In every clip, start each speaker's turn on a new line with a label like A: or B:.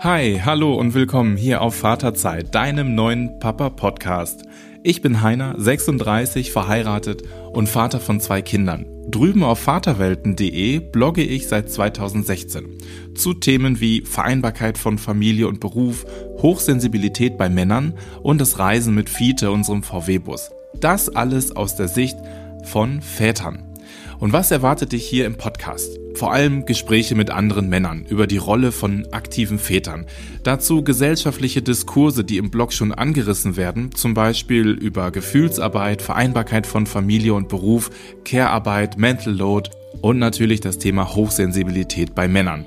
A: Hi, hallo und willkommen hier auf Vaterzeit, deinem neuen Papa-Podcast. Ich bin Heiner, 36, verheiratet und Vater von zwei Kindern. Drüben auf vaterwelten.de blogge ich seit 2016 zu Themen wie Vereinbarkeit von Familie und Beruf, Hochsensibilität bei Männern und das Reisen mit Fiete, unserem VW-Bus. Das alles aus der Sicht von Vätern. Und was erwartet dich hier im Podcast? Vor allem Gespräche mit anderen Männern über die Rolle von aktiven Vätern. Dazu gesellschaftliche Diskurse, die im Blog schon angerissen werden, zum Beispiel über Gefühlsarbeit, Vereinbarkeit von Familie und Beruf, Care-Arbeit, Mental Load und natürlich das Thema Hochsensibilität bei Männern.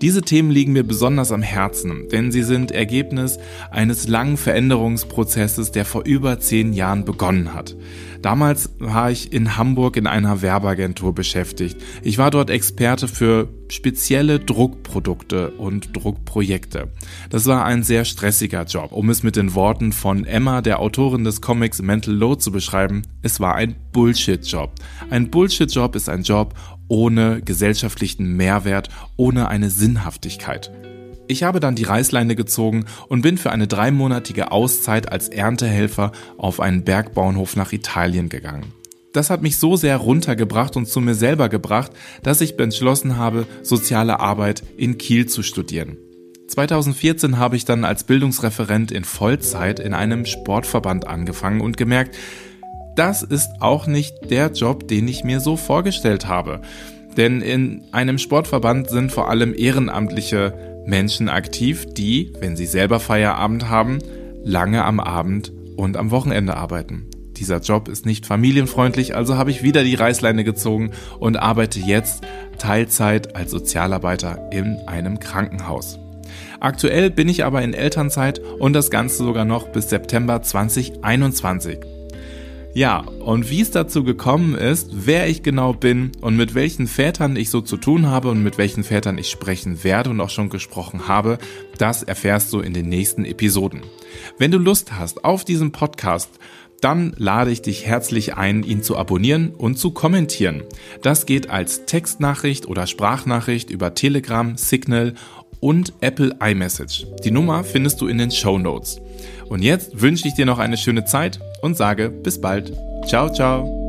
A: Diese Themen liegen mir besonders am Herzen, denn sie sind Ergebnis eines langen Veränderungsprozesses, der vor über zehn Jahren begonnen hat. Damals war ich in Hamburg in einer Werbeagentur beschäftigt. Ich war dort Experte für spezielle Druckprodukte und Druckprojekte. Das war ein sehr stressiger Job. Um es mit den Worten von Emma, der Autorin des Comics Mental Load zu beschreiben, es war ein Bullshit-Job. Ein Bullshit-Job ist ein Job ohne gesellschaftlichen Mehrwert, ohne eine Sinnhaftigkeit. Ich habe dann die Reißleine gezogen und bin für eine dreimonatige Auszeit als Erntehelfer auf einen Bergbauernhof nach Italien gegangen. Das hat mich so sehr runtergebracht und zu mir selber gebracht, dass ich entschlossen habe, soziale Arbeit in Kiel zu studieren. 2014 habe ich dann als Bildungsreferent in Vollzeit in einem Sportverband angefangen und gemerkt, das ist auch nicht der Job, den ich mir so vorgestellt habe. Denn in einem Sportverband sind vor allem ehrenamtliche Menschen aktiv, die, wenn sie selber Feierabend haben, lange am Abend und am Wochenende arbeiten. Dieser Job ist nicht familienfreundlich, also habe ich wieder die Reißleine gezogen und arbeite jetzt Teilzeit als Sozialarbeiter in einem Krankenhaus. Aktuell bin ich aber in Elternzeit und das Ganze sogar noch bis September 2021. Ja, und wie es dazu gekommen ist, wer ich genau bin und mit welchen Vätern ich so zu tun habe und mit welchen Vätern ich sprechen werde und auch schon gesprochen habe, das erfährst du in den nächsten Episoden. Wenn du Lust hast auf diesen Podcast, dann lade ich dich herzlich ein, ihn zu abonnieren und zu kommentieren. Das geht als Textnachricht oder Sprachnachricht über Telegram, Signal und Apple iMessage. Die Nummer findest du in den Show Notes. Und jetzt wünsche ich dir noch eine schöne Zeit und sage bis bald. Ciao, ciao.